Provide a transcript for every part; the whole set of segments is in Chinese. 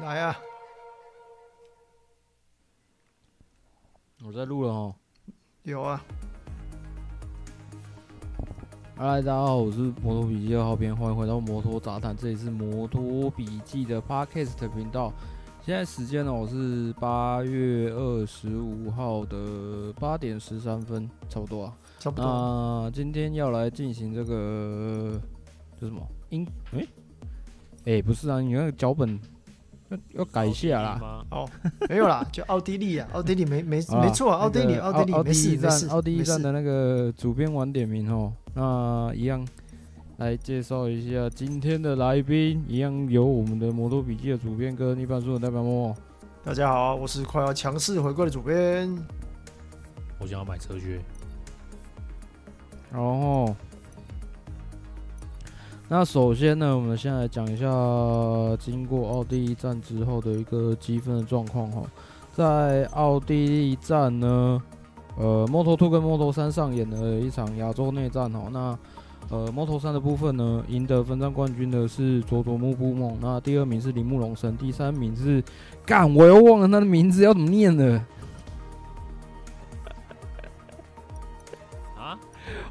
来啊！我在录了哦。有啊。嗨，大家好，我是摩托笔记二号编，欢迎回到摩托杂谈，这里是摩托笔记的 Podcast 频道。现在时间呢，我是八月二十五号的八点十三分，差不多啊。差不多。那今天要来进行这个这什么？音？哎、欸？哎、欸，不是啊，你那个脚本要要改一下啦。哦，没有啦，就奥地利啊，奥地利没没没错啊，奥地利，奥地利，奥地利站，奥地利站的那个主编晚点名哦。那一样。来介绍一下今天的来宾，一样由我们的摩托笔记的主编跟一般书的代表莫。大家好，我是快要强势回归的主编。我想要买车靴。然后，那首先呢，我们先来讲一下经过奥地利站之后的一个积分的状况哈。在奥地利站呢，呃，Moto2 跟 Moto3 上演了一场亚洲内战哈。那呃，Moto3 的部分呢，赢得分站冠军的是佐佐木布梦，那第二名是铃木龙生，第三名是干，我又忘了他的名字要怎么念了。啊？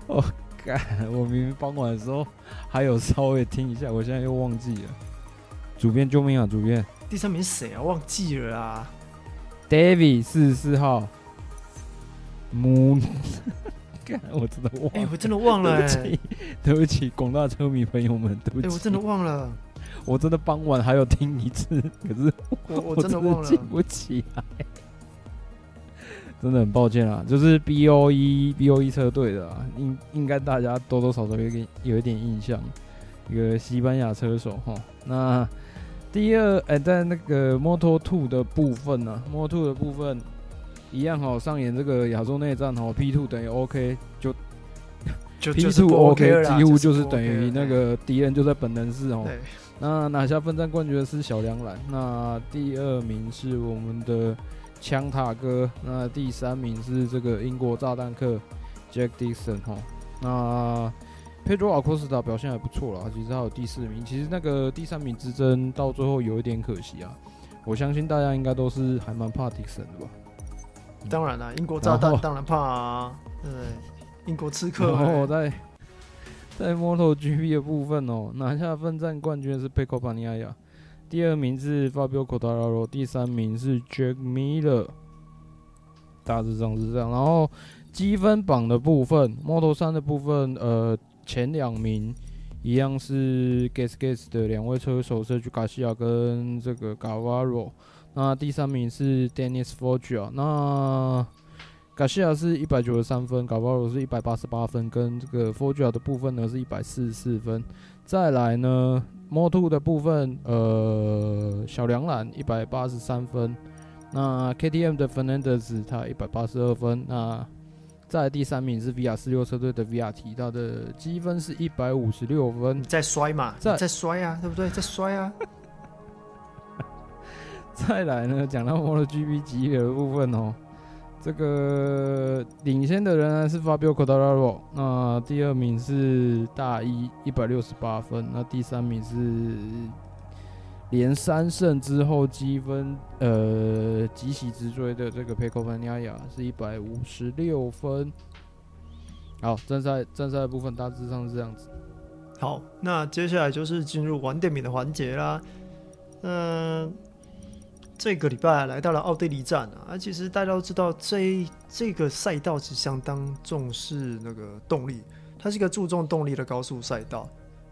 哦，干，我明明傍晚的时候还有稍微听一下，我现在又忘记了。主编救命啊！主编，第三名谁啊？忘记了啊？David 四十四号。Moon。我真的忘了，哎、欸，我真的忘了、欸，对不起，广大车迷朋友们，对不起，欸、我真的忘了，我真的傍晚还有听一次，可是我我真的忘了，记不起来，真的很抱歉啊，就是 B O E B O E 车队的啊，应应该大家多多少少有点有一点印象，一个西班牙车手哈。那第二，哎、欸，在那个 Moto Two 的部分呢、啊，Moto Two 的部分。一样哈，上演这个亚洲内战哦，P two 等于 OK，就，就 P two OK，几乎就是等于那个敌人就在本能寺哦。那拿下分站冠军的是小梁兰，那第二名是我们的枪塔哥，那第三名是这个英国炸弹客 Jack Dixon 哈。那 Pedro Acosta 表现还不错啦，其实还有第四名，其实那个第三名之争到最后有一点可惜啊。我相信大家应该都是还蛮怕 Dixon 的吧。当然了，英国炸弹当然怕啊！对，英国刺客。然后在在 MotoGP 的部分哦，拿下奋战冠军的是 Pecco Bagnaia，第二名是 Fabio c o t a r a r o 第三名是 Jack Miller，大致上是这样。然后积分榜的部分，Model 三的部分，呃，前两名一样是 Gas Gas 的两位车手，社区卡西亚跟这个 Gavaro。那第三名是 Dennis Forge 啊，那。卡西亚是一百九十三分，卡巴罗是一百八十八分，跟这个 Forgia 的部分呢是一百四十四分。再来呢，，Moto2 的部分，呃，小梁兰一百八十三分，那 KTM 的 Fernandez 他一百八十二分。那在第三名是 VR 四六车队的 VRT，他的积分是一百五十六分。在摔嘛，在在摔啊，对不对？在摔啊。再来呢，讲到 MotoGP 级别的部分哦，这个领先的仍然是 Fabio Cotararo，那第二名是大一一百六十八分，那第三名是连三胜之后积分呃急起直追的这个 Pecco Bagnaia 是一百五十六分。好，正赛正赛的部分大致上是这样子。好，那接下来就是进入晚点名的环节啦，嗯、这个礼拜来到了奥地利站啊，啊其实大家都知道这，这个赛道是相当重视那个动力，它是一个注重动力的高速赛道。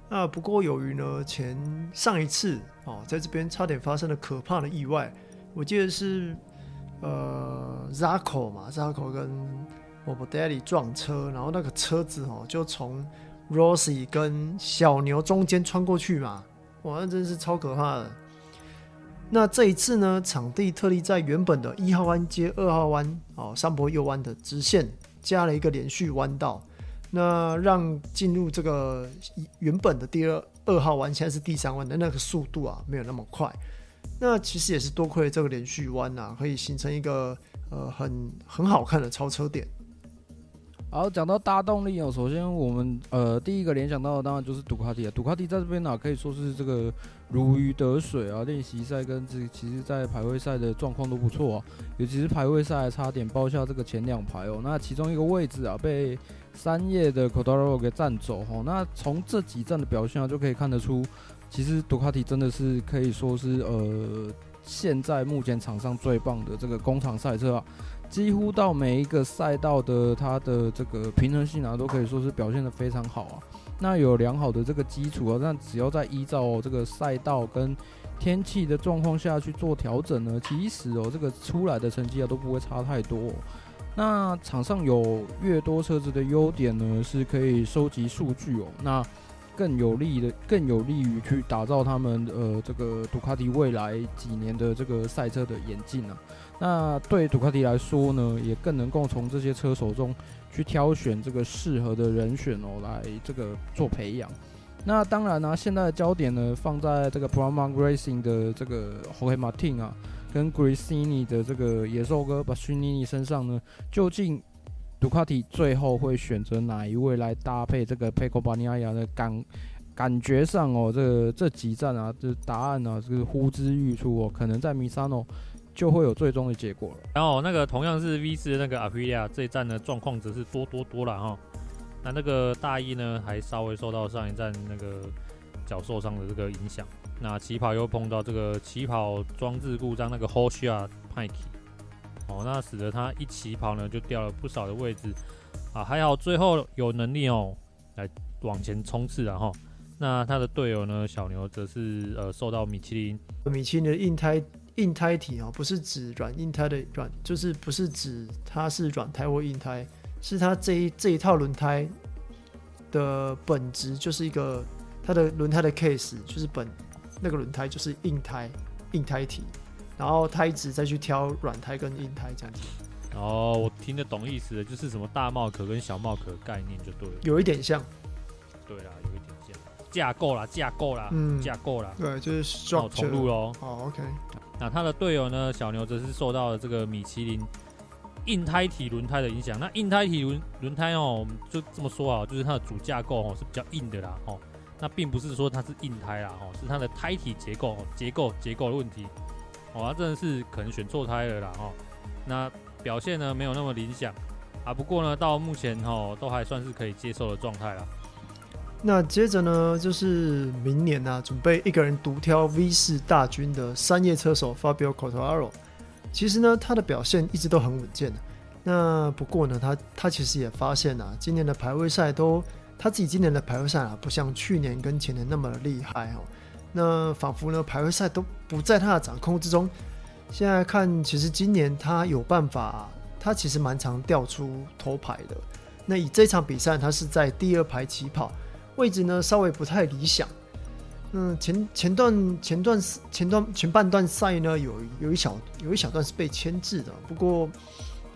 那不过由于呢，前上一次哦，在这边差点发生了可怕的意外，我记得是呃 z a k o 嘛 z a k o 跟 Morbidelli 撞车，然后那个车子哦就从 Rosie 跟小牛中间穿过去嘛，哇，那真是超可怕的。那这一次呢，场地特例在原本的一号弯接二号弯哦，山坡右弯的直线加了一个连续弯道，那让进入这个原本的第二二号弯，现在是第三弯的那个速度啊，没有那么快。那其实也是多亏了这个连续弯啊，可以形成一个呃很很好看的超车点。好，讲到大动力哦，首先我们呃第一个联想到的当然就是杜卡迪啊，杜卡迪在这边呢、可以说是这个如鱼得水啊，练习赛跟这其实在排位赛的状况都不错啊，尤其是排位赛差点包下这个前两排哦，那其中一个位置啊被三叶的 Quartararo 给占走哦，那从这几站的表现啊就可以看得出，其实杜卡迪真的是可以说是呃现在目前场上最棒的这个工厂赛车啊。几乎到每一个赛道的它的这个平衡性啊，都可以说是表现得非常好啊。那有良好的这个基础啊，那只要在依照这个赛道跟天气的状况下去做调整呢，其实哦，这个出来的成绩啊都不会差太多。那场上有越多车子的优点呢，是可以收集数据哦。那更有利的，更有利于去打造他们呃这个杜卡迪未来几年的这个赛车的演进啊。那对杜卡迪来说呢，也更能够从这些车手中去挑选这个适合的人选哦，来这个做培养。那当然呢、啊，现在的焦点呢放在这个 Pramac Racing 的这个 h o r e Martin 啊，跟 Gresini 的这个野兽哥 Bastianini 身上呢，究竟。杜卡迪最后会选择哪一位来搭配这个佩科巴尼亚亚的感感觉上哦，这个这几站啊，这答案呢、啊、是呼之欲出哦，可能在米萨诺就会有最终的结果了。然后那个同样是 V 四的那个阿普利亚这一站的状况则是多多多了哈。那那个大一呢还稍微受到上一站那个脚受伤的这个影响，那起跑又碰到这个起跑装置故障，那个 Hoshia Pike。哦，那使得他一起跑呢，就掉了不少的位置啊，还好最后有能力哦，来往前冲刺然后，那他的队友呢，小牛则是呃受到米其林米其林的硬胎硬胎体哦，不是指软硬胎的软，就是不是指它是软胎或硬胎，是它这一这一套轮胎的本质就是一个它的轮胎的 case 就是本那个轮胎就是硬胎硬胎体。然后他一直在去挑软胎跟硬胎这样子。哦，我听得懂意思的，就是什么大帽壳跟小帽壳概念就对了。有一点像。对啦，有一点像。架构啦，架构啦，嗯，架构啦。对，就是重重录喽。好，OK。那他的队友呢？小牛则是受到了这个米其林硬胎体轮胎的影响。那硬胎体轮轮胎哦，就这么说啊，就是它的主架构哦是比较硬的啦哦。那并不是说它是硬胎啦哦，是它的胎体结构结构结构的问题。哦，他真的是可能选错胎了啦，哈。那表现呢没有那么理想啊，不过呢到目前哦都还算是可以接受的状态了。那接着呢就是明年呢、啊、准备一个人独挑 V 四大军的三叶车手 Fabio Quartararo，其实呢他的表现一直都很稳健的。那不过呢他他其实也发现啊，今年的排位赛都他自己今年的排位赛啊不像去年跟前年那么的厉害哦。那仿佛呢，排位赛都不在他的掌控之中。现在看，其实今年他有办法，他其实蛮常掉出头排的。那以这场比赛，他是在第二排起跑，位置呢稍微不太理想。嗯，前前段前段前段前半段赛呢，有有一小有一小段是被牵制的。不过，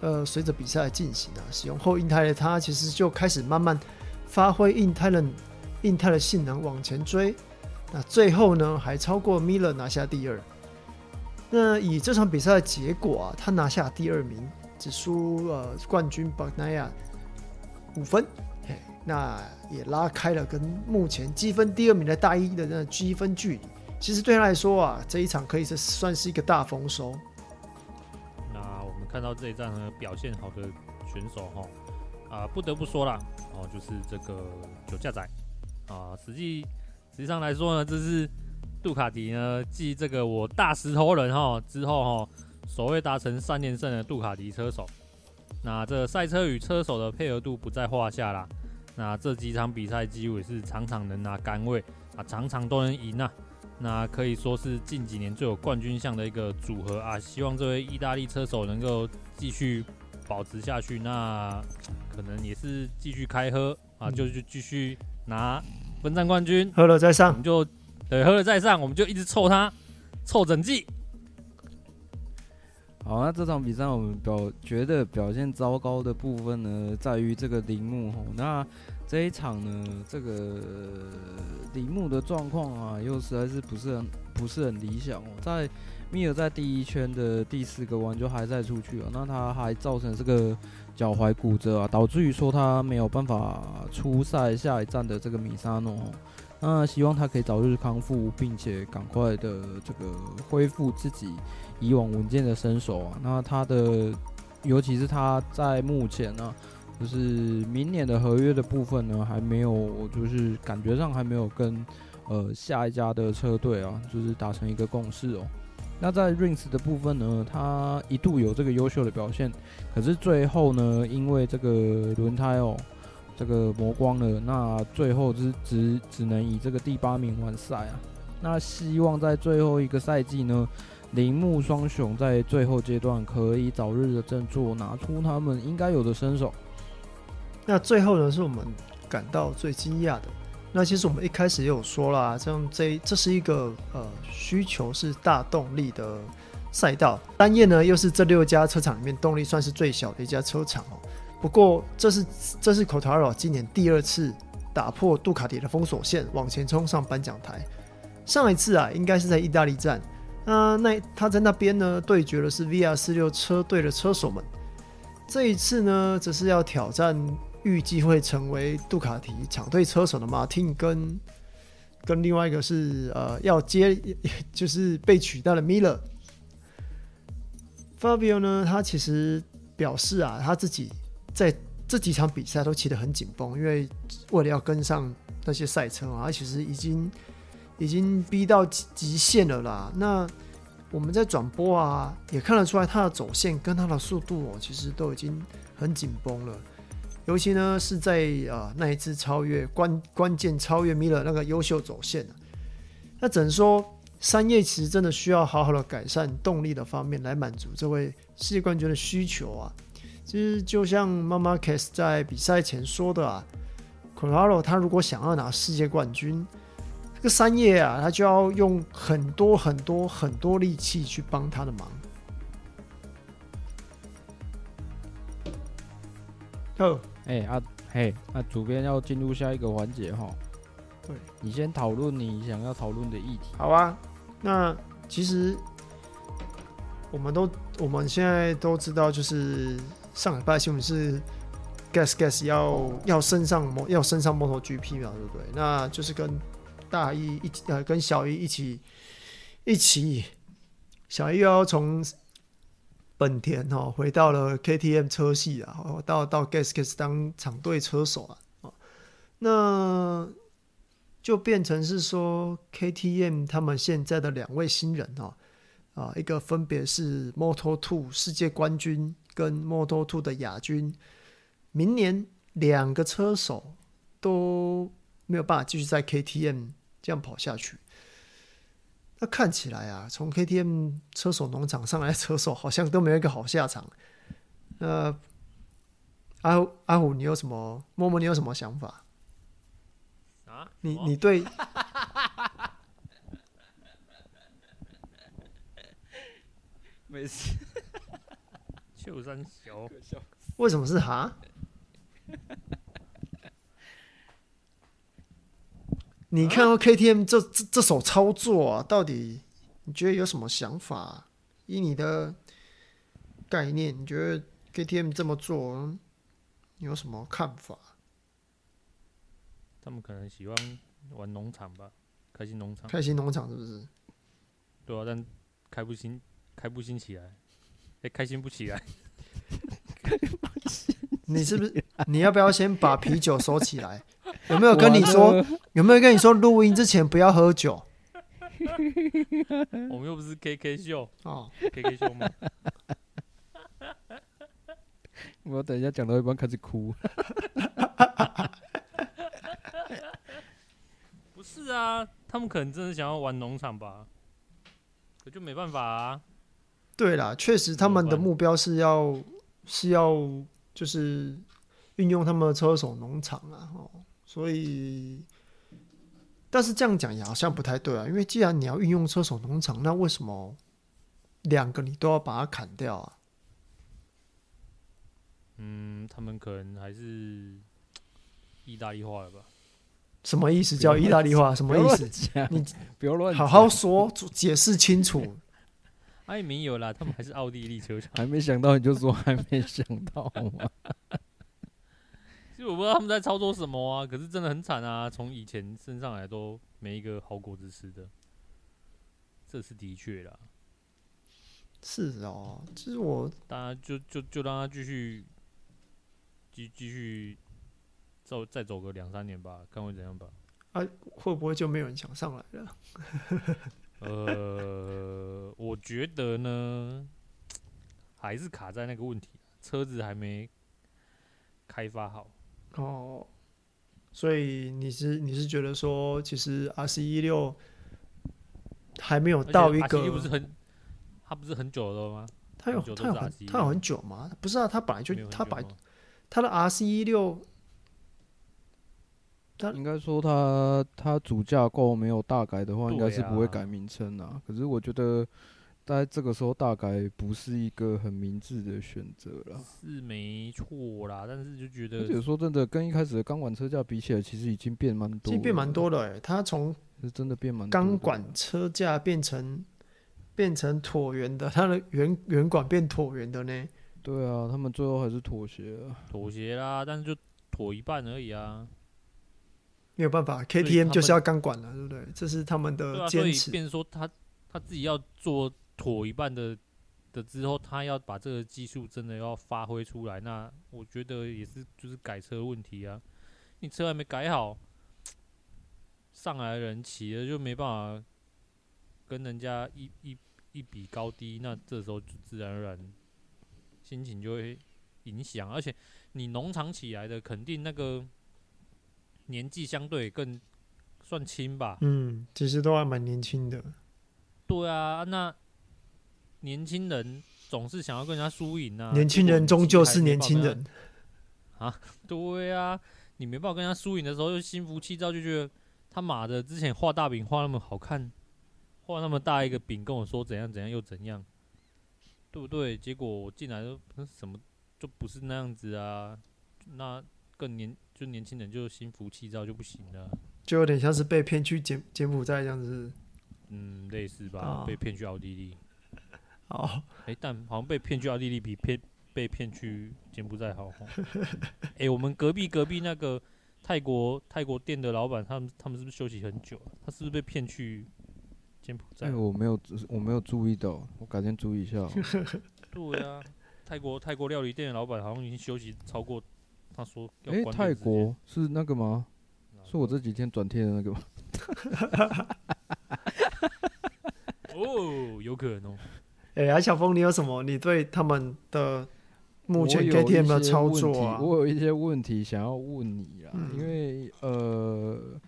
呃，随着比赛的进行啊，使用后硬胎的他，其实就开始慢慢发挥硬胎的硬胎的性能往前追。那最后呢，还超过 Miller 拿下第二。那以这场比赛的结果啊，他拿下第二名，只输呃冠军 Bagnaia 五分，那也拉开了跟目前积分第二名的大一的那个积分距离。其实对他来说啊，这一场可以是算是一个大丰收。那我们看到这一站呢，表现好的选手哈，啊，不得不说啦，哦，就是这个酒驾仔啊，实际。实际上来说呢，这是杜卡迪呢继这个我大石头人哈之后哈，首位达成三连胜的杜卡迪车手。那这赛车与车手的配合度不在话下啦。那这几场比赛几乎也是场场能拿杆位啊，场场都能赢啊。那可以说是近几年最有冠军相的一个组合啊。希望这位意大利车手能够继续保持下去。那可能也是继续开喝啊，就就继续拿。分站冠军，喝了再上，我们就对，喝了再上，我们就一直凑他，凑整季。好，那这场比赛我们表觉得表现糟糕的部分呢，在于这个铃木吼。那这一场呢，这个铃木的状况啊，又实在是不是很不是很理想哦。在米尔在第一圈的第四个弯就还在出去了，那他还造成这个脚踝骨折啊，导致于说他没有办法出赛下一站的这个米沙诺。那希望他可以早日康复，并且赶快的这个恢复自己以往稳健的身手啊。那他的，尤其是他在目前呢、就是明年的合约的部分呢，还没有，就是感觉上还没有跟呃下一家的车队啊，就是达成一个共识哦。那在 Rins 的部分呢，他一度有这个优秀的表现，可是最后呢，因为这个轮胎哦。这个磨光了，那最后只只只能以这个第八名完赛啊。那希望在最后一个赛季呢，铃木双雄在最后阶段可以早日的振作，拿出他们应该有的身手。那最后呢，是我们感到最惊讶的。那其实我们一开始也有说啦，像这这是一个呃需求是大动力的赛道，单叶呢又是这六家车厂里面动力算是最小的一家车厂哦。不过，这是这是 Cotaro 今年第二次打破杜卡迪的封锁线，往前冲上颁奖台。上一次啊，应该是在意大利站，那那他在那边呢，对决的是 VR46 车队的车手们。这一次呢，则是要挑战预计会成为杜卡迪厂队车手的马丁，跟跟另外一个是呃要接就是被取代的 Miller。Fabio 呢，他其实表示啊，他自己。在这几场比赛都骑得很紧绷，因为为了要跟上那些赛车啊，其实已经已经逼到极极限了啦。那我们在转播啊，也看得出来他的走线跟他的速度哦，其实都已经很紧绷了。尤其呢是在啊那一次超越关关键超越米勒那个优秀走线啊，那只能说三叶其实真的需要好好的改善动力的方面，来满足这位世界冠军的需求啊。其实就像妈妈 Marquez 在比赛前说的啊，Quartararo 他如果想要拿世界冠军，这个三叶啊，他就要用很多很多很多力气去帮他的忙。哦，哎啊，嘿，那主编要进入下一个环节哈。对，你先讨论你想要讨论的议题。好啊，那其实我们都我们现在都知道，就是。上礼拜新闻是 Gas Gas 要要升上摩要升上摩托 GP 嘛，对不对？那就是跟大一一起呃跟小一一起一起，小一又要从本田哈、喔、回到了 KTM 车系啊，到到 Gas Gas 当厂队车手啊，那就变成是说 KTM 他们现在的两位新人哈啊，一个分别是 Moto2 世界冠军。跟 Moto2 的亚军，明年两个车手都没有办法继续在 KTM 这样跑下去。那看起来啊，从 KTM 车手农场上来的车手好像都没有一个好下场。那阿阿虎，你有什么？默默，你有什么想法？啊？你你对？没事。秀山小，为什么是哈？你看到 KTM 这这这手操作啊，到底你觉得有什么想法？以你的概念，你觉得 KTM 这么做，有什么看法？他们可能喜欢玩农场吧，开心农场。开心农场是不是？对啊，但开不兴，开不兴起来。也、欸、开心不起来，你是不是？你要不要先把啤酒收起来？有没有跟你说？有没有跟你说录音之前不要喝酒？我们又不是 KK 秀哦，KK 秀吗？我等一下讲到一半开始哭。不是啊，他们可能真的想要玩农场吧？可就没办法啊。对啦，确实他们的目标是要是要就是运用他们的车手农场啊，哦，所以，但是这样讲也好像不太对啊，因为既然你要运用车手农场，那为什么两个你都要把它砍掉啊？嗯，他们可能还是意大利化了吧？什么意思？叫意大利化什么意思？你不要乱，好好说，解释清楚。还没有啦，他们还是奥地利车厂。还没想到你就说还没想到吗？其实我不知道他们在操作什么啊，可是真的很惨啊！从以前升上来都没一个好果子吃的，这是的确啦。是哦，其实我大家就就就让他继续，继继续走，再走个两三年吧，看会怎样吧。啊，会不会就没有人想上来了？呃，我觉得呢，还是卡在那个问题，车子还没开发好。哦，所以你是你是觉得说，其实 R C 一六还没有到一个，RC16 不是很，它不是很久了吗？它有它有很它有很久吗？不是啊，它本来就它把它的 RC16。应该说他他主架构没有大改的话，应该是不会改名称啊。可是我觉得在这个时候大改不是一个很明智的选择啦。是没错啦，但是就觉得，而且说真的，跟一开始的钢管车架比起来，其实已经变蛮多，其实变蛮多的哎。它从是真的变蛮钢管车架变成变成椭圆的，它的圆圆管变椭圆的呢。对啊，他们最后还是妥协了，妥协啦，但是就妥一半而已啊。没有办法，KTM 就是要钢管了，对不对？这是他们的坚持。啊，所以变成说他他自己要做妥一半的的之后，他要把这个技术真的要发挥出来，那我觉得也是就是改车问题啊。你车还没改好，上来的人骑了就没办法跟人家一一一比高低，那这时候就自然而然心情就会影响，而且你农场起来的肯定那个。年纪相对更算轻吧，嗯，其实都还蛮年轻的。对啊，那年轻人总是想要跟人家输赢啊。年轻人终究是年轻人啊，对啊，你没办法跟人家输赢的时候，就心浮气躁，就觉得他妈的之前画大饼画那么好看，画那么大一个饼，跟我说怎样怎样又怎样，对不对？结果我进来都什么就不是那样子啊，那更年。就年轻人就心浮气躁就不行了，就有点像是被骗去柬柬埔寨这样子，嗯，类似吧，哦、被骗去奥地利。哦，哎、欸，但好像被骗去奥地利比骗被骗去柬埔寨好。哎、欸，我们隔壁隔壁那个泰国泰国店的老板，他们他们是不是休息很久？他是不是被骗去柬埔寨？哎、欸，我没有我没有注意到，我改天注意一下。对啊，泰国泰国料理店的老板好像已经休息超过。他说：“哎、欸，泰国是那个吗？是我这几天转贴的那个吗？” 哦，有可能哦。哎、小峰，你有什么？你对他们的目前 KTM 的操作啊？我有一些问题想要问你啊，嗯、因为呃。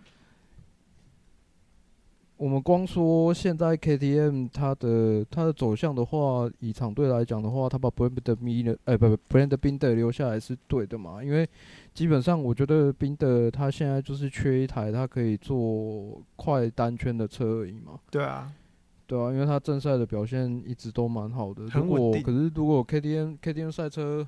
我们光说现在 KTM 它的它的走向的话，以厂队来讲的话，他把 Brad Binder 哎不不 Brand Binder 留下来是对的嘛？因为基本上我觉得 Binder 他现在就是缺一台他可以做快单圈的车而已嘛。对啊，对啊，因为他正赛的表现一直都蛮好的。如果可是如果 KTM KTM 赛车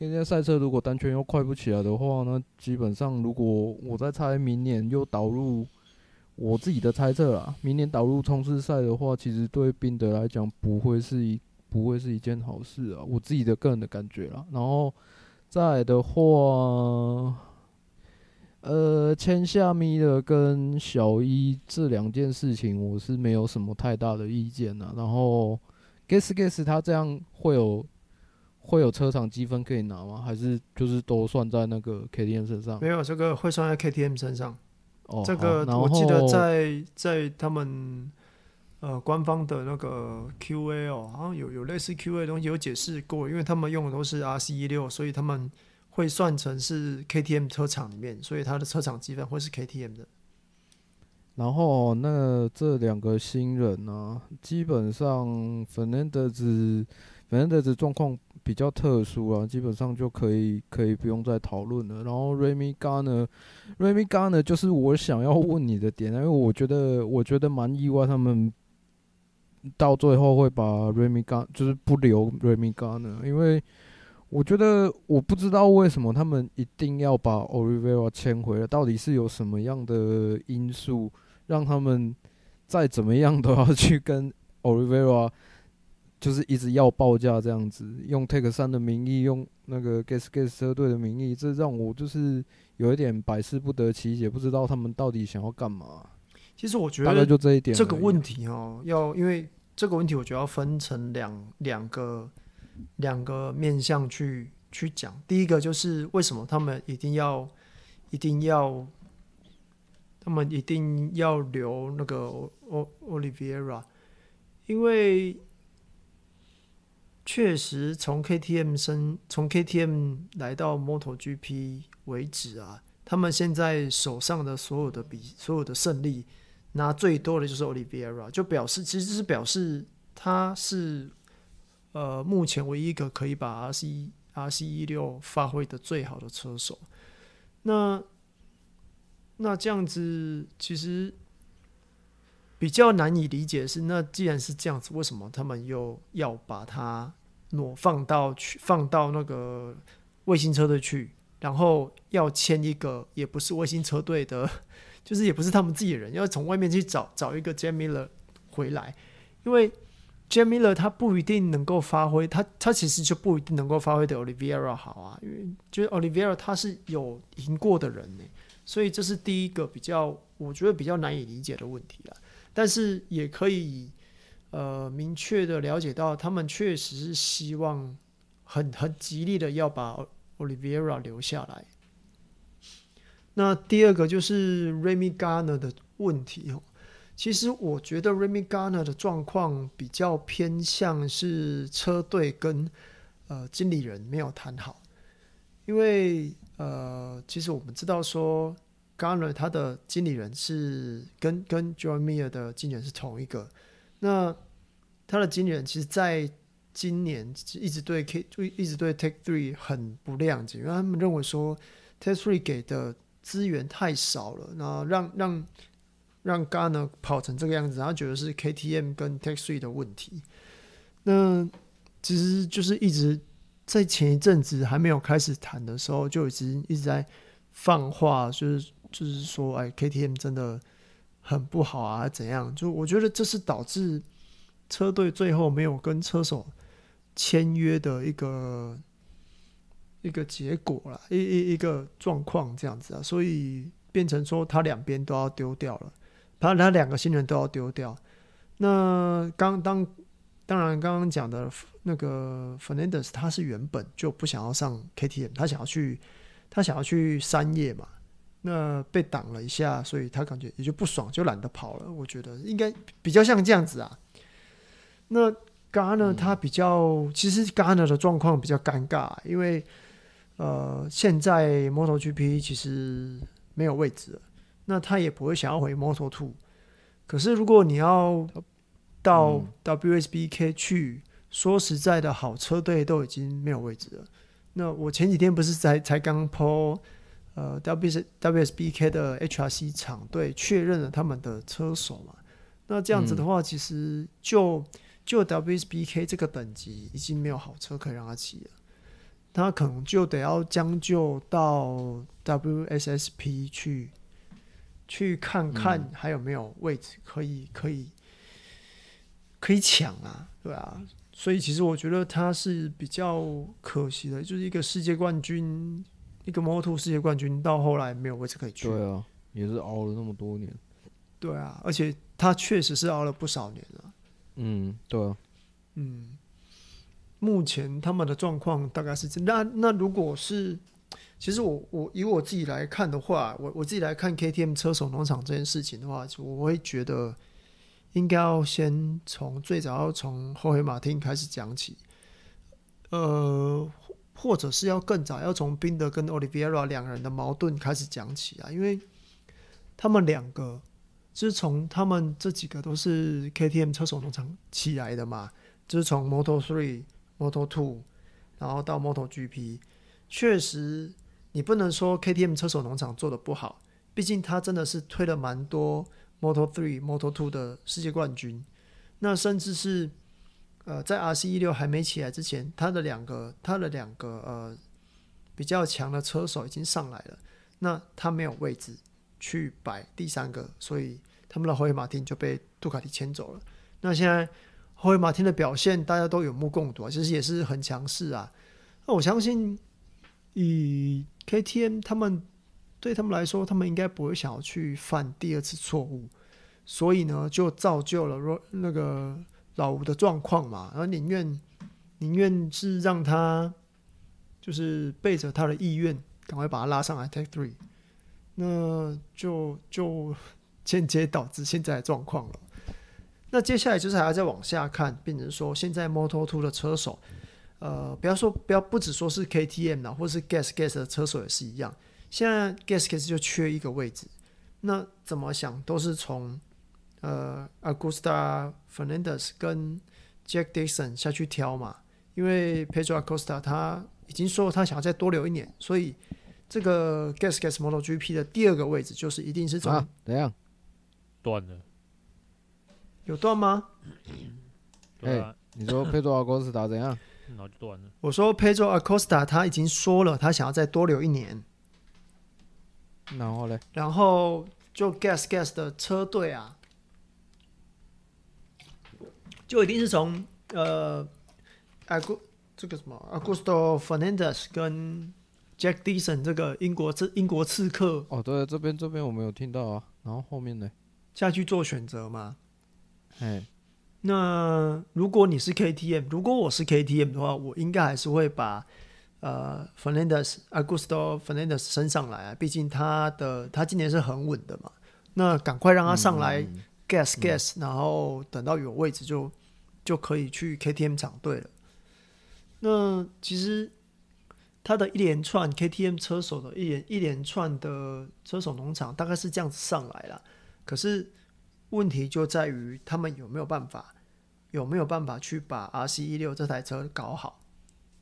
KTM 赛车如果单圈又快不起来的话，那基本上如果我在猜明年又导入。我自己的猜测啊，明年导入冲刺赛的话，其实对宾德来讲不会是一不会是一件好事啊，我自己的个人的感觉啦。然后再来的话，呃，签下米勒跟小一这两件事情，我是没有什么太大的意见啊。然后，Guess Gas 他这样会有会有车厂积分可以拿吗？还是就是都算在那个 KTM 身上？没有，这个会算在 KTM 身上。哦，这个我记得在在他们呃官方的那个 QA 哦，好像有有类似 QA 的东西有解释过，因为他们用的都是 RC 一六所以他们会算成是 KTM 车厂里面，所以他的车厂积分会是 KTM 的。然后那这两个新人呢、啊，基本上 Fernandez Fernandez 状况。比较特殊啊，基本上就可以可以不用再讨论了。然后 Remy Gardner，Remy Gardner 就是我想要问你的点，因为我觉得我觉得蛮意外，他们到最后会把 Remy Gun 就是不留 Remy Gun 呢因为我觉得我不知道为什么他们一定要把 Olivera 签回来，到底是有什么样的因素让他们再怎么样都要去跟 Olivera 就是一直要报价这样子，用 Take 三的名义，用那个 Gas Gas 车队的名义，这让我就是有一点百思不得其解，不知道他们到底想要干嘛。其实我觉得大概就这一点，这个问题哦，要因为这个问题，我觉得要分成两两个。两个面向去去讲，第一个就是为什么他们一定要一定要，他们一定要留那个 O O Oliveira，，因为确实从 KTM 升从 KTM 来到 MotoGP 为止啊，他们现在手上的所有的比所有的胜利拿最多的就是奥利维拉，就表示其实是表示他是。呃，目前唯一一个可以把 RC RC 一六发挥的最好的车手，那那这样子其实比较难以理解的是，那既然是这样子，为什么他们又要把它挪放到去放到那个卫星车队去，然后要签一个也不是卫星车队的，就是也不是他们自己人，要从外面去找找一个 Jack Miller 回来，因为。Jack Miller 他不一定能够发挥，他他其实就不一定能够发挥的 Oliviera 好啊，因为就是 Oliviera 他是有赢过的人呢，所以这是第一个比较我觉得比较难以理解的问题了。但是也可以呃明确的了解到，他们确实是希望很很极力的要把 Olivera 留下来。那第二个就是 Remy Garner 的问题哦。其实我觉得 Remy Garner 的状况比较偏向是车队跟呃经理人没有谈好，因为呃其实我们知道说 Garner 他的经理人是跟跟 John Mir 的经理人是同一个，那他的经理人其实在今年一直对 K 就一直对 Take Three 很不谅解，因为他们认为说 Take Three 给的资源太少了，那让让。让 Garner 跑成这个样子，他觉得是 KTM 跟 Take Three 的问题。那其实就是一直在前一阵子还没有开始谈的时候，就已经一直在放话，就是就是说，哎，KTM 真的很不好啊，怎样？就我觉得这是导致车队最后没有跟车手签约的一个一个结果了，一一一个状况这样子啊，所以变成说他两边都要丢掉了。他他两个新人都要丢掉。那刚当当然刚刚讲的那个 Fernandez，他是原本就不想要上 KTM，他想要去他想要去山叶嘛。那被挡了一下，所以他感觉也就不爽，就懒得跑了。我觉得应该比较像这样子啊。那 Gardner 他比较，嗯、其实 Gardner 的状况比较尴尬，因为呃现在 MotoGP 其实没有位置了。那他也不会想要回 Moto2，可是如果你要到 WSBK 去，嗯、说实在的，好车队都已经没有位置了。那我前几天不是才才刚 po 呃 W WSBK 的 HRC 厂队确认了他们的车手嘛？那这样子的话，其实就就 WSBK 这个等级已经没有好车可以让他骑了，他可能就得要将就到 WSSP 去。去看看还有没有位置可以可以可以抢啊，对啊，所以其实我觉得他是比较可惜的，就是一个世界冠军，一个摩托世界冠军，到后来没有位置可以去。对啊，也是熬了那么多年。对啊，而且他确实是熬了不少年了。嗯，对啊。嗯，目前他们的状况大概是这。那那如果是。其实我我以我自己来看的话，我我自己来看 KTM 车手农场这件事情的话，我会觉得应该要先从最早要从后黑马丁开始讲起，呃，或者是要更早要从宾德跟 Olivera 两个人的矛盾开始讲起啊，因为他们两个就是从他们这几个都是 KTM 车手农场起来的嘛，就是从 Moto3、Moto2，然后到 MotoGP，确实。你不能说 KTM 车手农场做得不好，毕竟他真的是推了蛮多 Moto3、Moto2 的世界冠军，那甚至是呃，在 RC 一六还没起来之前，他的两个他的两个呃比较强的车手已经上来了，那他没有位置去摆第三个，所以他们的霍伊马汀就被杜卡迪牵走了。那现在霍伊马汀的表现大家都有目共睹啊，其实也是很强势啊。那我相信以 KTM 他们对他们来说，他们应该不会想要去犯第二次错误，所以呢，就造就了若那个。老吴的状况嘛，然后宁愿宁愿是让他就是背着他的意愿，赶快把他拉上来 take Three，那就就间接导致现在的状况了。那接下来就是还要再往下看，变成说现在 Moto Two 的车手，呃，不要说不要不只说是 KTM 啦，或是 Gasgas 的车手也是一样，现在 Gasgas 就缺一个位置，那怎么想都是从。呃，Augusta Fernandez 跟 Jack Dixon 下去挑嘛，因为 Pedro Acosta 他已经说他想要再多留一年，所以这个 Gasgas MotoGP 的第二个位置就是一定是从、啊、怎样断了？有断吗？哎、啊，你说 Pedro Acosta 怎样？然后就断了。我说 Pedro Acosta 他已经说了，他想要再多留一年。然后嘞？然后就 Gasgas 的车队啊。就一定是从呃，阿古这个什么，Augusto Fernandez 跟 Jack Dixon 这个英国刺英国刺客哦，对，这边这边我没有听到啊，然后后面呢下去做选择嘛？哎，那如果你是 KTM，如果我是 KTM 的话，我应该还是会把呃 Fernandez Augusto Fernandez 升上来啊，毕竟他的他今年是很稳的嘛，那赶快让他上来。嗯 gas gas，然后等到有位置就就可以去 KTM 厂队了。那其实他的一连串 KTM 车手的一连一连串的车手农场大概是这样子上来了。可是问题就在于他们有没有办法，有没有办法去把 RC 一六这台车搞好？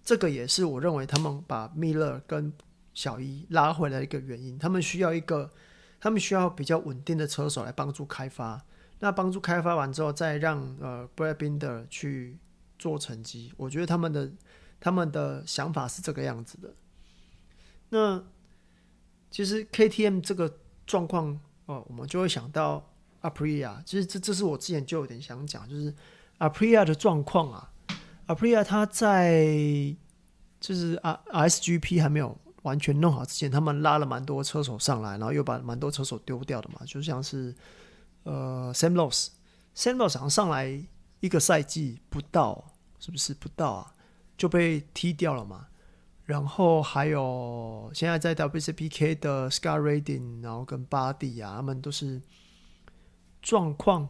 这个也是我认为他们把 Miller 跟小一拉回来的一个原因。他们需要一个，他们需要比较稳定的车手来帮助开发。那帮助开发完之后，再让呃 Brad Binder 去做成绩，我觉得他们的他们的想法是这个样子的。那其实 KTM 这个状况哦，我们就会想到 Aprilia。其实这这是我之前就有点想讲，就是 Aprilia 的状况啊。Aprilia 它在就是 R RSGP 还没有完全弄好之前，他们拉了蛮多车手上来，然后又把蛮多车手丢掉的嘛，就像是。呃，Sam Lowe's，Sam Lowe's 好像上来一个赛季不到，是不是不到啊？就被踢掉了嘛。然后还有现在在 WCPK 的 Scar Redding，然后跟 Buddy 啊，他们都是状况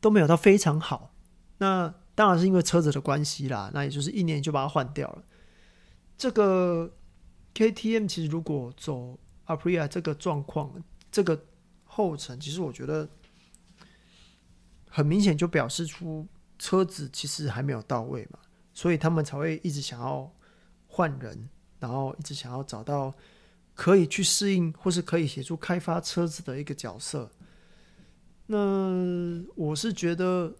都没有到非常好。那当然是因为车子的关系啦。那也就是一年就把它换掉了。这个 KTM 其实如果走 Aprilia 这个状况，这个后程，其实我觉得。很明显就表示出车子其实还没有到位嘛，所以他们才会一直想要换人，然后一直想要找到可以去适应或是可以协助开发车子的一个角色。那我是觉得，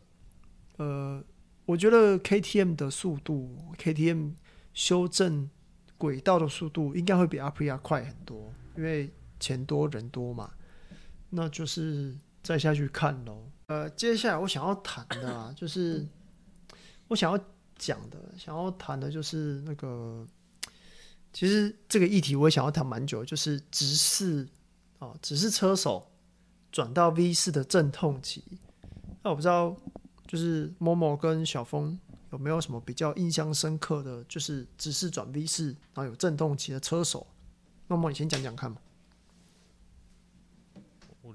呃，我觉得 KTM 的速度，KTM 修正轨道的速度应该会比 Aprilia 快很多，因为钱多人多嘛。那就是再下去看喽。呃，接下来我想要谈的啊，就是我想要讲的，想要谈的就是那个，其实这个议题我也想要谈蛮久，就是直视哦，直四车手转到 V 四的阵痛期。那我不知道，就是 Momo 跟小峰有没有什么比较印象深刻的，就是直四转 V 四，然后有阵痛期的车手。Momo，你先讲讲看嘛。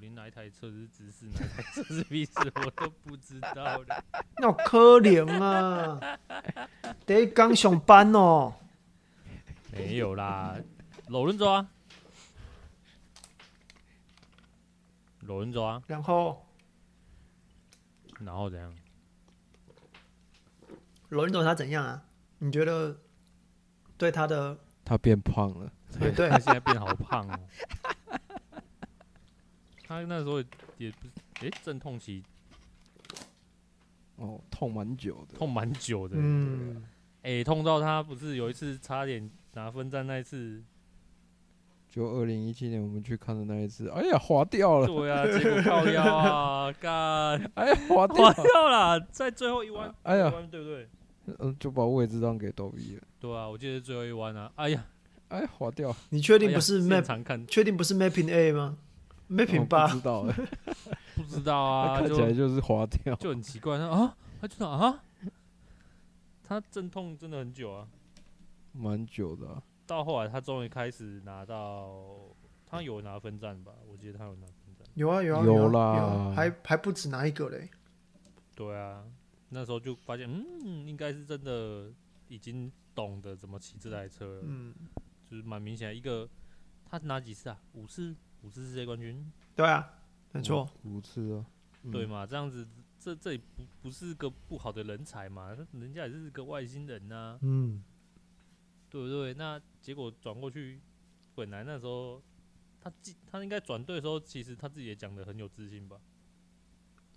哪一台车是直四，哪一台车是 V 四，我都不知道的。那可怜啊！得刚上班哦。没有啦，老人抓，老人抓。然后，然后怎样？老人抓他怎样啊？你觉得对他的？他变胖了。对对，他现在变好胖哦。他那时候也不是，哎，阵痛期，哦，痛蛮久的，痛蛮久的。嗯，哎、欸，痛到他不是有一次差点拿分站那一次，就二零一七年我们去看的那一次，哎呀，滑掉了。对啊，结果靠腰啊，干，哎呀，滑掉滑掉了，在最后一弯，哎呀，对不对？嗯，就把位置让给逗比了。对啊，我记得最后一弯啊，哎呀，哎，滑掉。你确定不是 map？看确、哎、定不是 mapping A 吗？mapping 八、哦？不知道哎、欸，不知道啊，看起来就是滑掉，就，很奇怪。他啊，他就说啊，他阵痛真的很久啊，蛮久的、啊。到后来他终于开始拿到，他有拿分站吧？我记得他有拿分站。有啊有啊有啦，有啊、还还不止拿一个嘞。对啊，那时候就发现，嗯，应该是真的已经懂得怎么骑这台车了。嗯，就是蛮明显，一个他拿几次啊？五次，五次世界冠军。对啊，没错，五次啊。嗯、对嘛？这样子，这这里不不是个不好的人才嘛？人家也是个外星人呐、啊。嗯，对不对？那结果转过去，本来那时候他他应该转队的时候，其实他自己也讲的很有自信吧？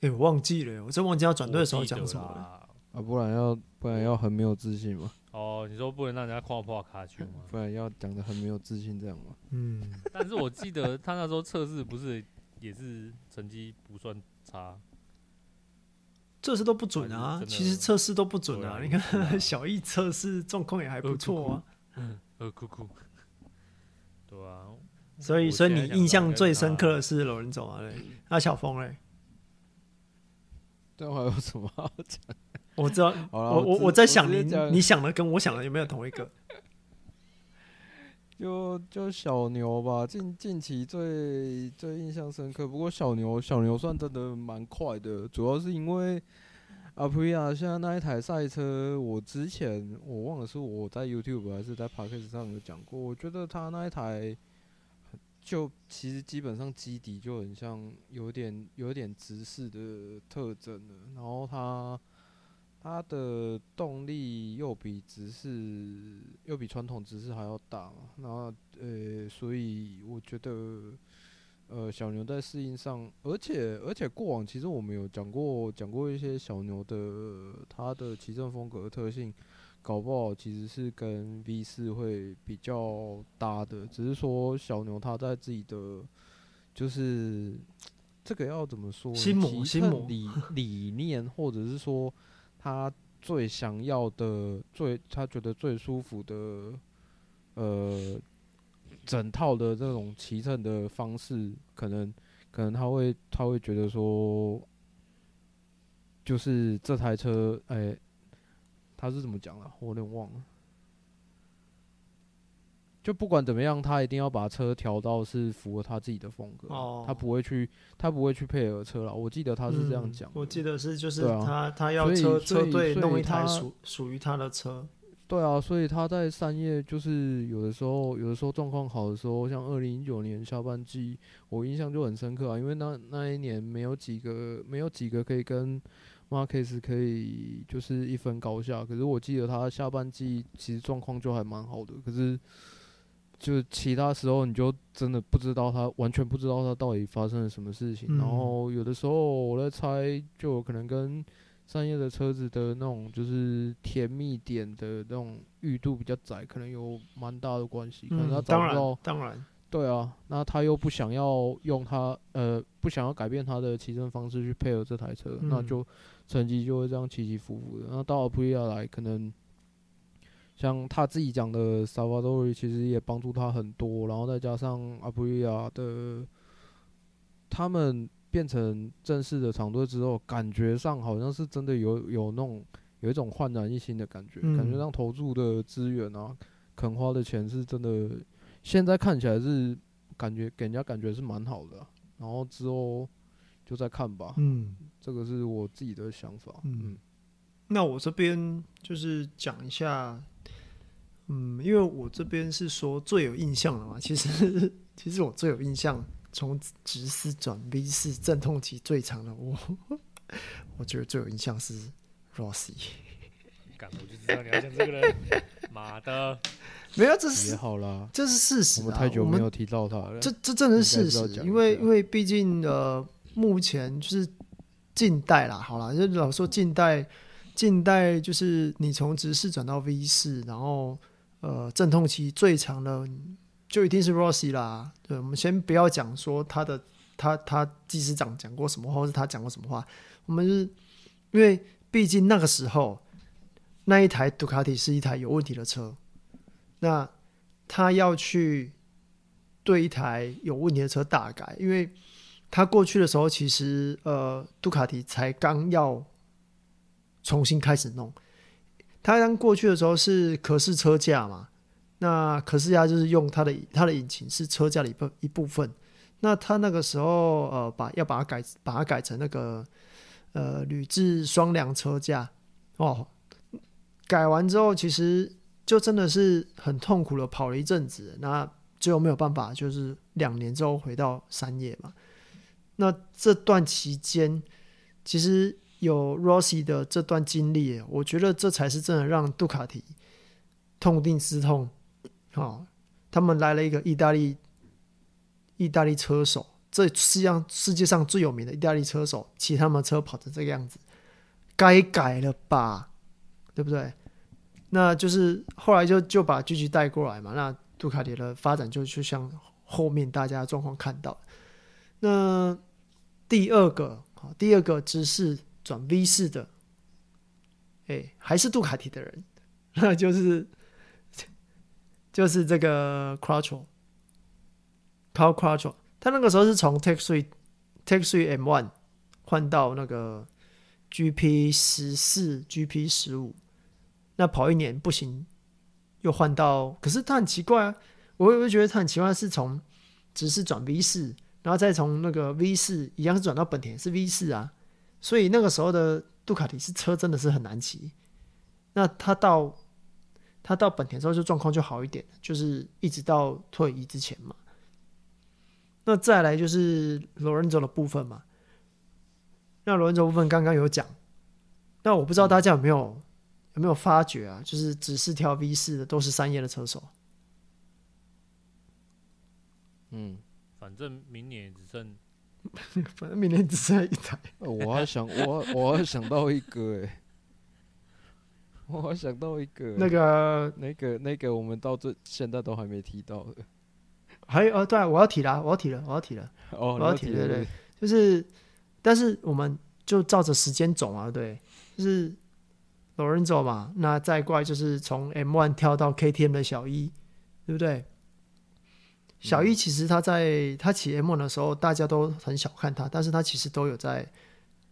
哎、欸，我忘记了，我真忘记他转队的时候讲什么了。啊，不然要不然要很没有自信嘛？哦，你说不能让人家夸破卡丘吗？不然要讲的很没有自信这样吗？嗯，但是我记得他那时候测试不是也是成绩不算差，测试都不准啊。其实测试都不准啊。啊你看、啊、小易测试状况也还不错啊。嗯，呃，酷酷。对啊。所以，所以你印象最深刻的是罗仁总啊？嘞，那小峰嘞？这还有什么好讲？我知道，我我我在想你你想的跟我想的有没有同一个？就就小牛吧，近近期最最印象深刻。不过小牛小牛算真的蛮快的，主要是因为阿普利亚现在那一台赛车，我之前我忘了是我在 YouTube 还是在 Podcast 上有讲过，我觉得他那一台。就其实基本上基底就很像有点有点直视的特征了，然后它它的动力又比直视又比传统直视还要大嘛，然后呃，所以我觉得呃小牛在适应上，而且而且过往其实我们有讲过讲过一些小牛的它的骑乘风格的特性。搞不好其实是跟 V 四会比较搭的，只是说小牛它在自己的就是这个要怎么说？心魔心魔理 理念，或者是说他最想要的、最他觉得最舒服的，呃，整套的这种骑乘的方式，可能可能他会他会觉得说，就是这台车，哎、他是怎么讲的？我有点忘了。就不管怎么样，他一定要把车调到是符合他自己的风格。哦。他不会去，他不会去配合车了。我记得他是这样讲、嗯。我记得是，就是他、啊、他要车车队弄一台属属于他的车。对啊，所以他在三叶就是有的时候，有的时候状况好的时候，像二零一九年下半季，我印象就很深刻啊，因为那那一年没有几个，没有几个可以跟。Marquez 可以就是一分高下，可是我记得他下半季其实状况就还蛮好的，可是就其他时候你就真的不知道他完全不知道他到底发生了什么事情。嗯、然后有的时候我在猜，就有可能跟三叶的车子的那种就是甜蜜点的那种裕度比较窄，可能有蛮大的关系。可能他找不到，当然，当然。对啊，那他又不想要用他呃不想要改变他的骑乘方式去配合这台车，嗯、那就成绩就会这样起起伏伏的。那到了普利亚来，可能像他自己讲的，Savadori 其实也帮助他很多，然后再加上阿普利亚的他们变成正式的长队之后，感觉上好像是真的有有那种有一种焕然一新的感觉，嗯、感觉上投注的资源啊，肯花的钱是真的。现在看起来是感觉给人家感觉是蛮好的，然后之后就再看吧。嗯，这个是我自己的想法。嗯，嗯，那我这边就是讲一下，嗯，因为我这边是说最有印象的嘛。其实，其实我最有印象，从直四转 V 四阵痛期最长的我，我觉得最有印象是 Rossi。干，我就知道你要讲这个人，妈的！没有，这是也好啦，这是事实、啊。我们太久没有提到他了。这这真的是事实，因为因为毕竟呃，目前就是近代啦，好啦，就老说近代，近代就是你从直视转到 V 四，然后呃阵痛期最长的就一定是 Rossi 啦。对，我们先不要讲说他的他他技师长讲过什么话，或是他讲过什么话，我们是因为毕竟那个时候那一台杜卡迪是一台有问题的车，那他要去对一台有问题的车大改，因为。他过去的时候，其实呃，杜卡迪才刚要重新开始弄。他刚过去的时候是可视车架嘛，那可视架就是用它的它的引擎是车架的一部一部分。那他那个时候呃，把要把它改把它改成那个呃铝制双梁车架哦。改完之后，其实就真的是很痛苦的跑了一阵子，那最后没有办法，就是两年之后回到山叶嘛。那这段期间，其实有 Rossi 的这段经历，我觉得这才是真的让杜卡迪痛定思痛。哦，他们来了一个意大利意大利车手，这世界上世界上最有名的意大利车手，骑他们车跑成这个样子，该改了吧？对不对？那就是后来就就把 GG 带过来嘛。那杜卡迪的发展就就像后面大家状况看到。那第二个，好，第二个只是转 V 四的，哎、还是杜卡迪的人，那就是就是这个 Quattro，Cal Quattro，他那个时候是从 Tech 3 Tech 3 M1 换到那个 GP 十四 GP 十五，那跑一年不行，又换到，可是他很奇怪啊，我会觉得他很奇怪，是从直四转 V 四。然后再从那个 V 四一样是转到本田是 V 四啊，所以那个时候的杜卡迪是车真的是很难骑。那他到他到本田之后就状况就好一点，就是一直到退役之前嘛。那再来就是 Lorenzo 的部分嘛。那 Lorenzo 部分刚刚有讲，那我不知道大家有没有有没有发觉啊？就是只是挑 V 四的都是三叶的车手。嗯。反正明年只剩，反正明年只剩一台。我还想，我我还想到一个哎，我还想到一个，那个那个那个，我们到这现在都还没提到的。还有啊，对啊，我要提了，我要提了，我要提了。哦，我要提，对对，就是，但是我们就照着时间走啊，对，就是 Lorenzo 嘛，那再过来就是从 M1 跳到 KTM 的小一，对不对？小一其实他在他骑 M1 的时候，大家都很小看他，但是他其实都有在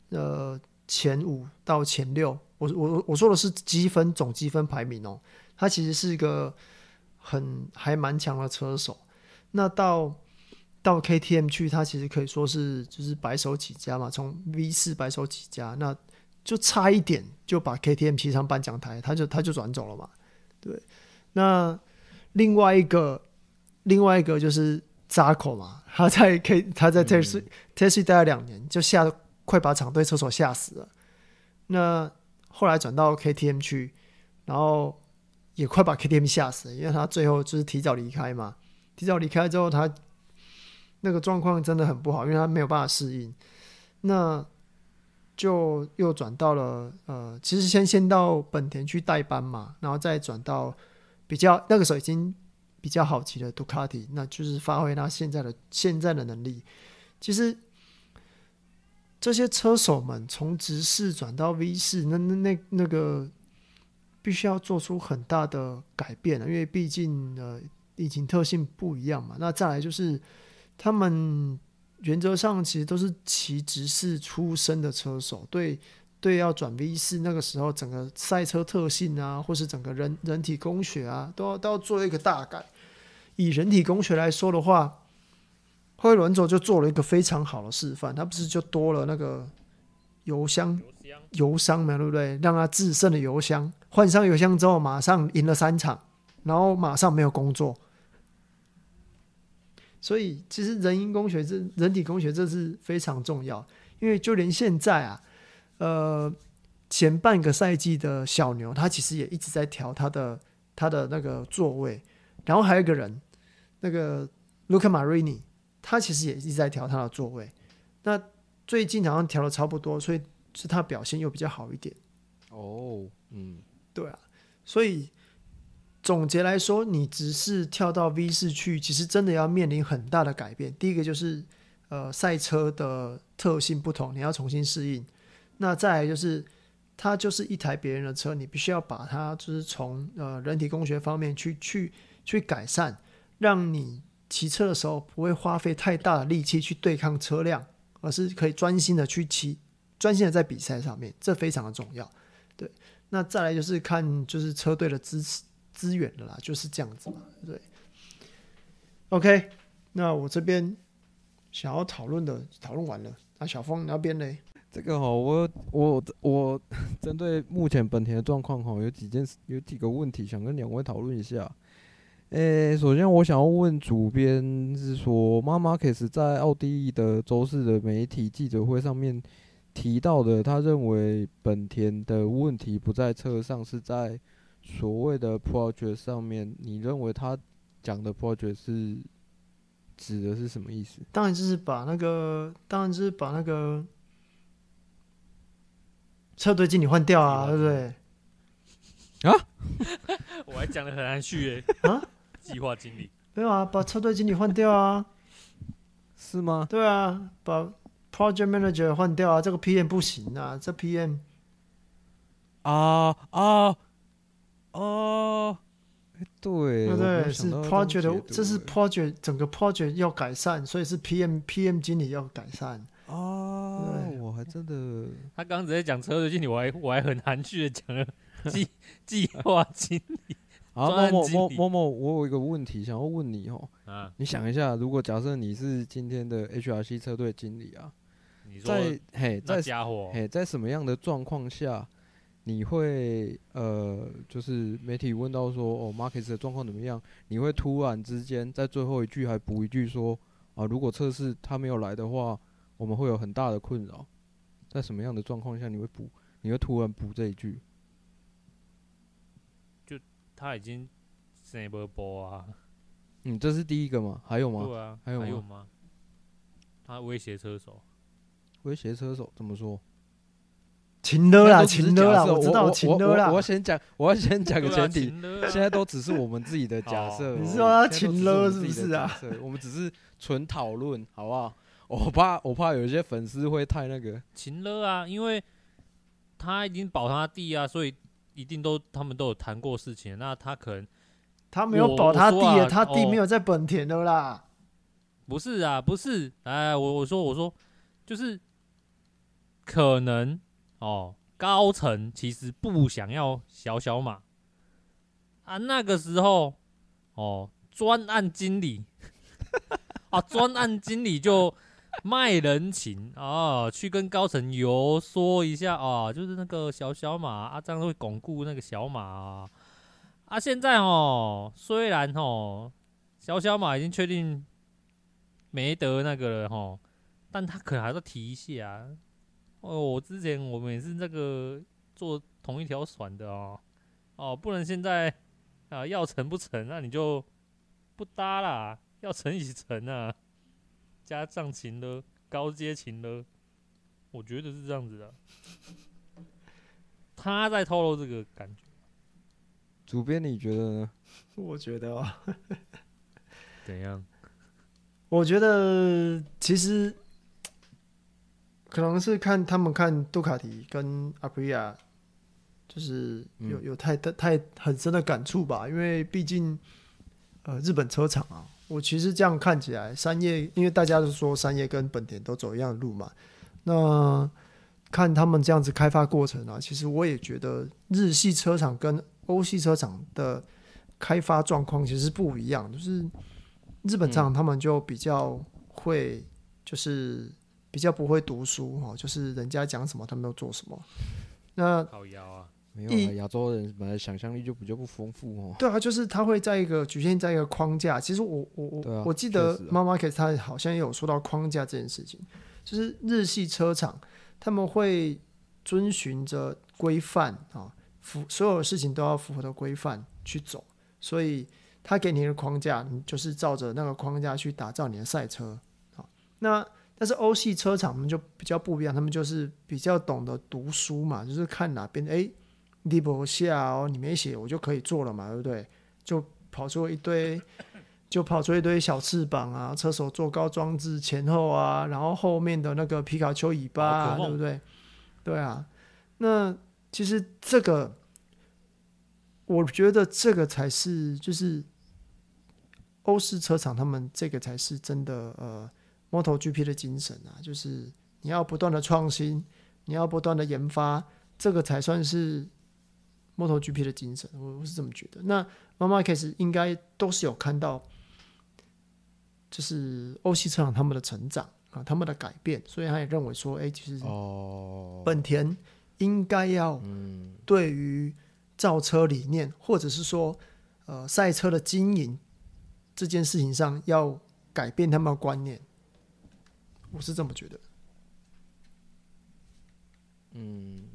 呃前五到前六。我我我说的是积分总积分排名哦，他其实是一个很还蛮强的车手。那到到 KTM 去，他其实可以说是就是白手起家嘛，从 V 四白手起家，那就差一点就把 KTM 骑上颁奖台，他就他就转走了嘛。对，那另外一个。另外一个就是扎口嘛，他在 K 他在 Tech 3待了两年，就吓快把厂队车手吓死了。那后来转到 KTM 去，然后也快把 KTM 吓死了，因为他最后就是提早离开嘛。提早离开之后，他那个状况真的很不好，因为他没有办法适应。那就又转到了呃，其实先先到本田去代班嘛，然后再转到比较那个时候已经。比较好骑的杜卡迪，那就是发挥他现在的现在的能力。其实这些车手们从直四转到 V 四，那那那那个必须要做出很大的改变，因为毕竟呃引擎特性不一样嘛。那再来就是他们原则上其实都是骑直四出身的车手，对。对，要转 V 四，那个时候整个赛车特性啊，或是整个人人体工学啊，都要都要做一个大改。以人体工学来说的话，后来伦佐就做了一个非常好的示范，他不是就多了那个油箱、油箱嘛，对不对？让他制胜的油箱，换上油箱之后，马上赢了三场，然后马上没有工作。所以，其实人因工学这人体工学这是非常重要，因为就连现在啊。呃，前半个赛季的小牛，他其实也一直在调他的他的那个座位，然后还有一个人，那个 Luca Marini，他其实也一直在调他的座位。那最近好像调的差不多，所以是他表现又比较好一点。哦，嗯，对啊，所以总结来说，你只是跳到 V 四去，其实真的要面临很大的改变。第一个就是呃赛车的特性不同，你要重新适应。那再来就是它就是一台别人的车，你必须要把它就是从呃人体工学方面去去去改善，让你骑车的时候不会花费太大的力气去对抗车辆。而是可以专心的去骑，专心的在比赛上面，这非常的重要。对，那再来就是看就是车队的支持资源的啦，就是这样子嘛。对，OK，那我这边想要讨论的讨论完了，那小峰那边呢？这个哈，我我我针对目前本田的状况哈，有几件有几个问题想跟两位讨论一下。诶、首先我想要问主编是说，马马克斯在奥地利的周四的媒体记者会上面提到的，他认为本田的问题不在车上，是在所谓的 project 上面。你认为他讲的 project 是指的是什么意思？当然就是把那个，当然就是把那个车队经理换掉啊，对不对？啊？我还讲得很含蓄诶。啊？计划经理没有啊，把车队经理换掉啊，是吗？对啊，把 project manager 换掉啊，这个 PM 不行啊，这 PM 啊啊啊，对，对对，是 project 的，这是 project 整个 project 要改善，所以是 PM PM 经理要改善还真的，他刚刚直接讲车队经理，我还我还很含蓄的讲了 计计划经理。啊，某某某某某，我有一个问题想要问你哦。啊，你想一下，如果假设你是今天的 HRC 车队经理啊，你在嘿，在家伙嘿，在什么样的状况下，你会呃，就是媒体问到说哦，Marquez 的状况怎么样？你会突然之间在最后一句还补一句说啊，如果测试他没有来的话，我们会有很大的困扰。在什么样的状况下你会补？你会突然补这一句？就他已经什么播啊？嗯，这是第一个吗？还有吗？对啊，还有吗？还有吗？他威胁车手，威胁车手怎么说？情勒啦，情勒啦，我知道情勒啦。我要先讲，我要先讲个前提，现在都只是我们自己的假设。你是说他情勒是不是啊？我们只是纯讨论，好不好？我怕，我怕有一些粉丝会太那个情勒啊，因为他已经保他弟啊，所以。一定都他们都有谈过事情，那他可能他没有保他弟，啊，他弟没有在本田的啦。哦、不是啊，不是，哎，我我说我说，就是可能哦，高层其实不想要小小马啊，那个时候哦，专案经理 啊，专案经理就。卖人情啊，去跟高层游说一下啊，就是那个小小马啊，这样会巩固那个小马啊。啊，现在哦，虽然哦，小小马已经确定没得那个了哈，但他可能还是提一下。哦，我之前我们也是那个坐同一条船的哦，哦，不能现在啊要成不成，那你就不搭啦，要成一起成啊。加上情勒，高阶情勒，我觉得是这样子的。他在透露这个感觉。主编，你觉得呢？我觉得哦，怎样？我觉得其实可能是看他们看杜卡迪跟阿普利亚，就是有有太太很深的感触吧，因为毕竟呃日本车厂啊。我其实这样看起来，三叶因为大家都说三叶跟本田都走一样的路嘛，那看他们这样子开发过程啊，其实我也觉得日系车厂跟欧系车厂的开发状况其实不一样，就是日本厂他们就比较会，就是比较不会读书哈，就是人家讲什么他们都做什么。那好摇啊。没有啊，亚洲人本来想象力就比较不丰富哦。对啊，就是他会在一个局限在一个框架。其实我我我、啊、我记得 Marquez 他好像也有说到框架这件事情，就是日系车厂他们会遵循着规范啊，符所有的事情都要符合的规范去走，所以他给你的框架，你就是照着那个框架去打造你的赛车啊。那但是欧系车厂他们就比较不一样，他们就是比较懂得读书嘛，就是看哪边哎，你不下哦，你没写我就可以做了嘛，对不对？就跑出一堆，就跑出一堆小翅膀啊，车手坐高装置前后啊，然后后面的那个皮卡丘尾巴啊，对不对？对啊，那其实这个，我觉得这个才是就是欧式车厂他们这个才是真的呃，MotoGP 的精神啊，就是你要不断的创新，你要不断的研发，这个才算是 MotoGP 的精神，我我是这么觉得。那 Marc Marquez 应该都是有看到，就是欧系车厂他们的成长。啊，他们的改变，所以他也认为说，哎、欸，其实本田应该要对于造车理念，或者是说，呃，赛车的经营这件事情上，要改变他们的观念。我是这么觉得。嗯，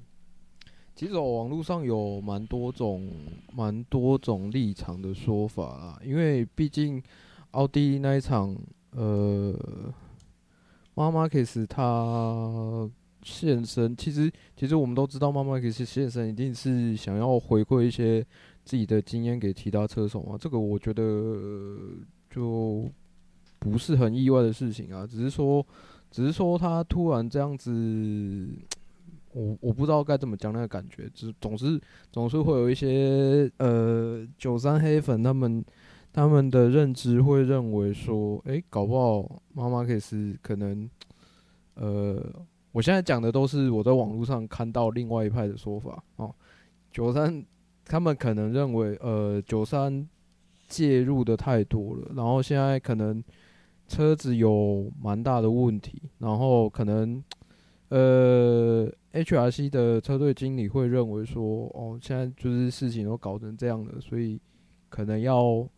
其实我网络上有蛮多种、蛮多种立场的说法啦，因为毕竟奥地利那一场，呃。妈妈克斯他现身，其实其实我们都知道，妈妈克斯现身一定是想要回馈一些自己的经验给其他车手嘛。这个我觉得就不是很意外的事情啊，只是说，只是说他突然这样子，我我不知道该怎么讲那个感觉，只总是总是会有一些呃九三黑粉他们。他们的认知会认为说，诶，搞不好妈妈可以是可能，呃，我现在讲的都是我在网络上看到另外一派的说法哦。九三他们可能认为，呃，九三介入的太多了，然后现在可能车子有蛮大的问题，然后可能，呃，HRC 的车队经理会认为说，哦，现在就是事情都搞成这样了，所以可能要。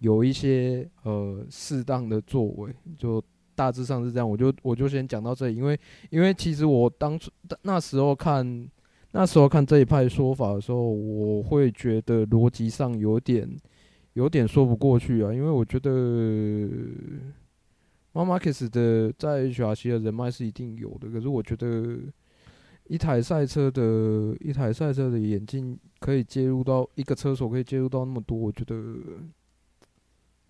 有一些呃适当的作为，就大致上是这样。我就我就先讲到这里，因为因为其实我当初那时候看那时候看这一派说法的时候，我会觉得逻辑上有点有点说不过去啊。因为我觉得马马克斯的在 HRC 的人脉是一定有的，可是我觉得一台赛车的一台赛车的眼镜可以介入到一个车手可以介入到那么多，我觉得。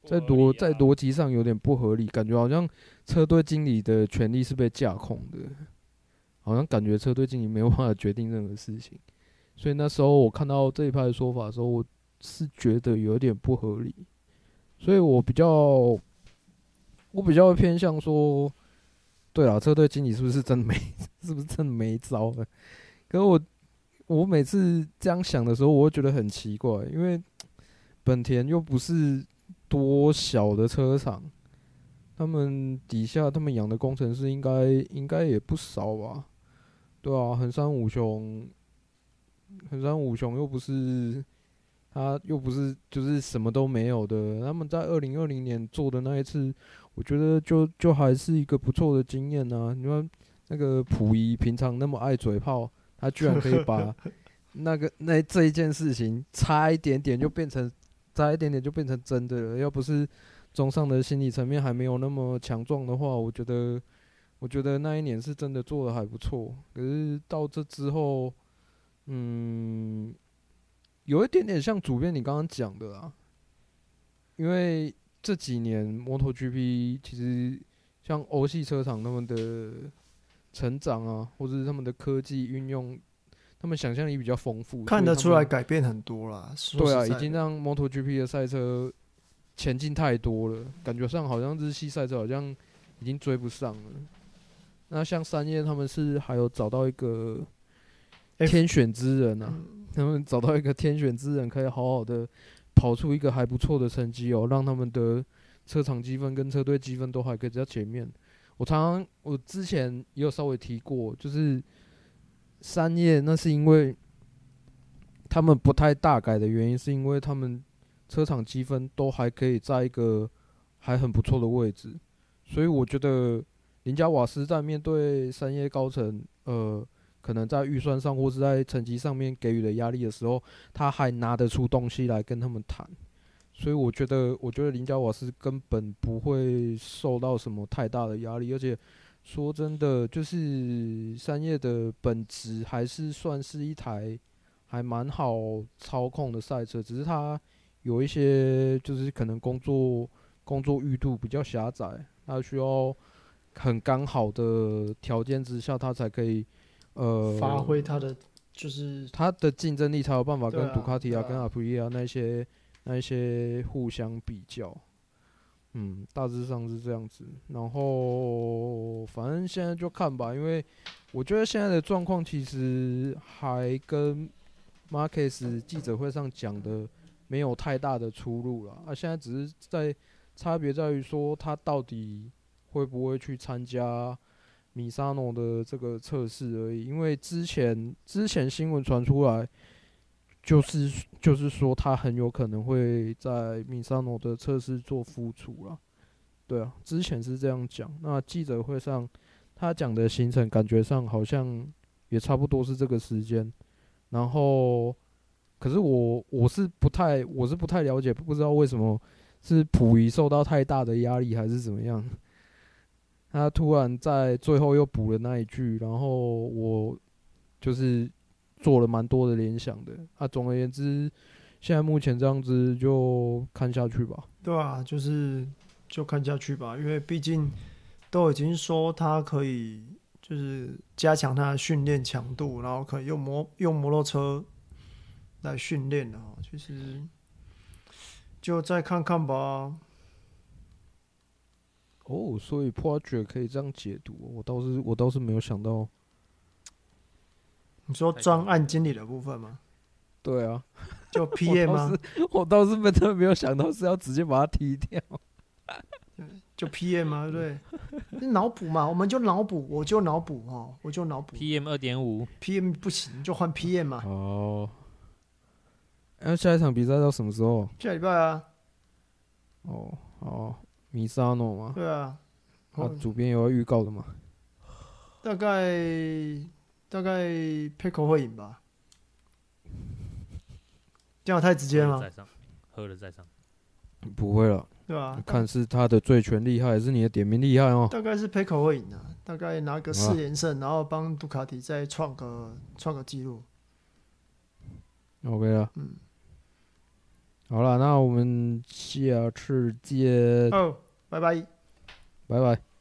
在逻在逻辑上有点不合理，感觉好像车队经理的权利是被架空的，好像感觉车队经理没有办法决定任何事情，所以那时候我看到这一派的说法的时候，我是觉得有点不合理，所以我比较我比较偏向说，对啊，车队经理是不是真的没 是不是真的没招了？可是我我每次这样想的时候，我会觉得很奇怪，因为本田又不是。多小的车厂，他们底下他们养的工程师应该应该也不少吧？对啊，横山武雄，横山武雄又不是他又不是就是什么都没有的。他们在二零二零年做的那一次，我觉得就就还是一个不错的经验啊。你说那个溥仪平常那么爱嘴炮，他居然可以把 那个那这一件事情差一点点就变成。差一点点就变成真的了。要不是中上的心理层面还没有那么强壮的话，我觉得，我觉得那一年是真的做的还不错。可是到这之后，嗯，有一点点像主编你刚刚讲的啊，因为这几年 MotoGP 其实像欧系车厂他们的成长啊，或者是他们的科技运用。他们想象力比较丰富，看得出来改变很多啦。对啊，已经让 MotoGP 的赛车前进太多了，感觉上好像日系赛车好像已经追不上了。那像三叶他们是还有找到一个天选之人啊，他们找到一个天选之人，可以好好的跑出一个还不错的成绩哦，让他们的车厂积分跟车队积分都还可以在前面。我常常我之前也有稍微提过，就是。三叶那是因为他们不太大改的原因，是因为他们车厂积分都还可以在一个还很不错的位置，所以我觉得林加瓦斯在面对三叶高层，呃，可能在预算上或是在成绩上面给予的压力的时候，他还拿得出东西来跟他们谈，所以我觉得，我觉得林家瓦斯根本不会受到什么太大的压力，而且。说真的，就是三叶的本质还是算是一台还蛮好操控的赛车，只是它有一些就是可能工作工作域度比较狭窄，它需要很刚好的条件之下，它才可以呃发挥他的就是他的竞争力，才有办法跟杜卡迪啊、跟阿普利亚那些那一些互相比较。嗯，大致上是这样子。然后反正现在就看吧，因为我觉得现在的状况其实还跟 Marcus 记者会上讲的没有太大的出入了。啊，现在只是在差别在于说他到底会不会去参加米萨诺的这个测试而已。因为之前之前新闻传出来。就是就是说，他很有可能会在米萨诺的测试做复出了。对啊，之前是这样讲。那记者会上他讲的行程，感觉上好像也差不多是这个时间。然后，可是我我是不太我是不太了解，不知道为什么是溥仪受到太大的压力，还是怎么样？他突然在最后又补了那一句，然后我就是。做了蛮多的联想的啊，总而言之，现在目前这样子就看下去吧。对啊，就是就看下去吧，因为毕竟都已经说他可以就是加强他的训练强度，然后可以用摩用摩托车来训练了。其实就再看看吧。哦，所以 Project 可以这样解读，我倒是我倒是没有想到。你说专案经理的部分吗？对啊，就 PM 吗？我倒是真的没有想到是要直接把他踢掉。就 PM 吗？对，脑补嘛，我们就脑补，我就脑补哦，我就脑补。PM 二点五，PM 不行就换 PM 嘛。哦。那下一场比赛到什么时候？下礼拜啊。哦哦，米萨诺吗？对啊。啊，主编有要预告的吗？大概。大概 Pecco 会赢吧，这样太直接了吗？喝了再上，不会了，对啊？看是他的醉拳厉害，还是你的点名厉害哦？大概是 Pecco 会赢啊，大概拿个四连胜，然后帮杜卡迪再创个创个记录。OK 了，嗯，好了，那我们下次见。哦，拜拜，拜拜。